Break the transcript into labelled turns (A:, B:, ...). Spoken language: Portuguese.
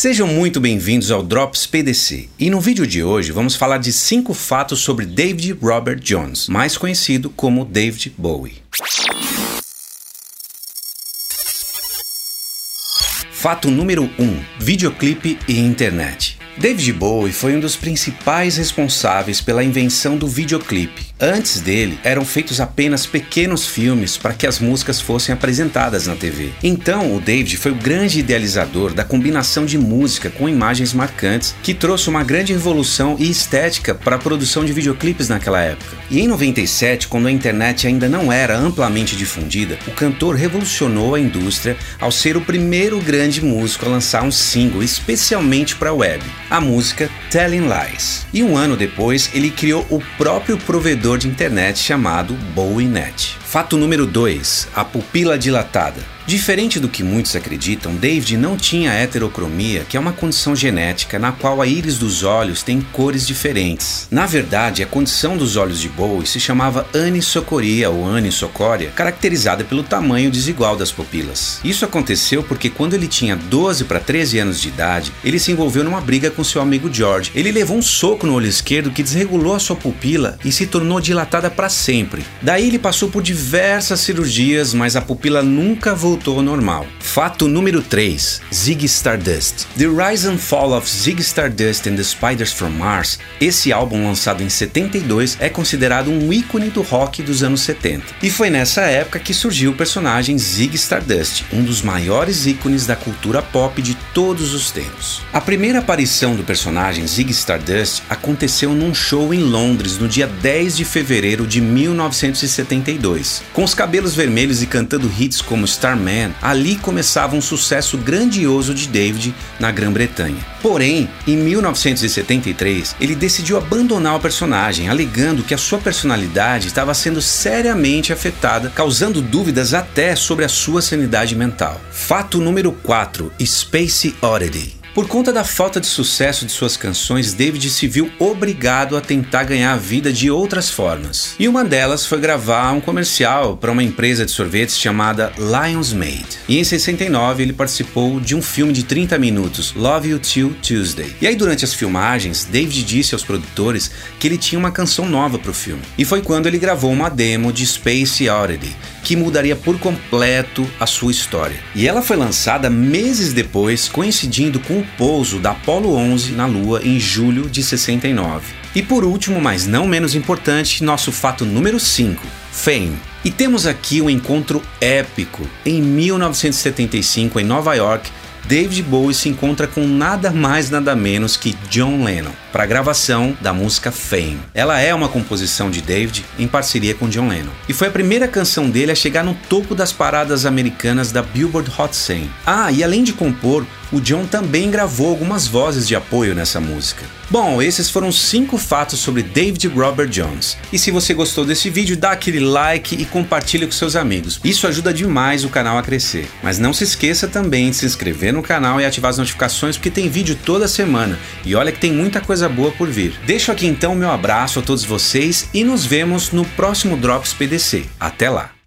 A: Sejam muito bem-vindos ao Drops PDC. E no vídeo de hoje vamos falar de 5 fatos sobre David Robert Jones, mais conhecido como David Bowie. Fato número 1: um, videoclipe e internet. David Bowie foi um dos principais responsáveis pela invenção do videoclipe. Antes dele, eram feitos apenas pequenos filmes para que as músicas fossem apresentadas na TV. Então, o David foi o grande idealizador da combinação de música com imagens marcantes, que trouxe uma grande revolução e estética para a produção de videoclipes naquela época. E em 97, quando a internet ainda não era amplamente difundida, o cantor revolucionou a indústria ao ser o primeiro grande músico a lançar um single especialmente para a web a música Telling Lies. E um ano depois, ele criou o próprio provedor de internet chamado BowieNet. Fato número 2: a pupila dilatada. Diferente do que muitos acreditam, David não tinha heterocromia, que é uma condição genética na qual a íris dos olhos tem cores diferentes. Na verdade, a condição dos olhos de Bowie se chamava anisocoria ou anisocória, caracterizada pelo tamanho desigual das pupilas. Isso aconteceu porque quando ele tinha 12 para 13 anos de idade, ele se envolveu numa briga com seu amigo George. Ele levou um soco no olho esquerdo que desregulou a sua pupila e se tornou dilatada para sempre. Daí ele passou por diversas cirurgias, mas a pupila nunca voltou ao normal. Fato número 3: Zig Stardust. The Rise and Fall of Zig Stardust and the Spiders from Mars. Esse álbum, lançado em 72, é considerado um ícone do rock dos anos 70. E foi nessa época que surgiu o personagem Zig Stardust, um dos maiores ícones da cultura pop de todos os tempos. A primeira aparição do personagem Zig Stardust aconteceu num show em Londres no dia 10 de fevereiro de 1972. Com os cabelos vermelhos e cantando hits como Starman Man, ali começava um sucesso grandioso de David na Grã-Bretanha. Porém, em 1973, ele decidiu abandonar o personagem, alegando que a sua personalidade estava sendo seriamente afetada, causando dúvidas até sobre a sua sanidade mental. Fato número 4: Space Oddity. Por conta da falta de sucesso de suas canções, David se viu obrigado a tentar ganhar a vida de outras formas. E uma delas foi gravar um comercial para uma empresa de sorvetes chamada Lions Made. E em 69 ele participou de um filme de 30 minutos, Love You Till Tuesday. E aí durante as filmagens, David disse aos produtores que ele tinha uma canção nova para o filme. E foi quando ele gravou uma demo de Space Oddity, que mudaria por completo a sua história. E ela foi lançada meses depois, coincidindo com o pouso da Apollo 11 na Lua em julho de 69. E por último, mas não menos importante, nosso fato número 5, Fame. E temos aqui um encontro épico. Em 1975, em Nova York, David Bowie se encontra com nada mais nada menos que John Lennon para a gravação da música Fame. Ela é uma composição de David em parceria com John Lennon e foi a primeira canção dele a chegar no topo das paradas americanas da Billboard Hot 100. Ah, e além de compor, o John também gravou algumas vozes de apoio nessa música. Bom, esses foram cinco fatos sobre David Robert Jones. E se você gostou desse vídeo, dá aquele like e compartilha com seus amigos. Isso ajuda demais o canal a crescer. Mas não se esqueça também de se inscrever no canal e ativar as notificações porque tem vídeo toda semana. E olha que tem muita coisa boa por vir. Deixo aqui então meu abraço a todos vocês e nos vemos no próximo Drops PDC. Até lá!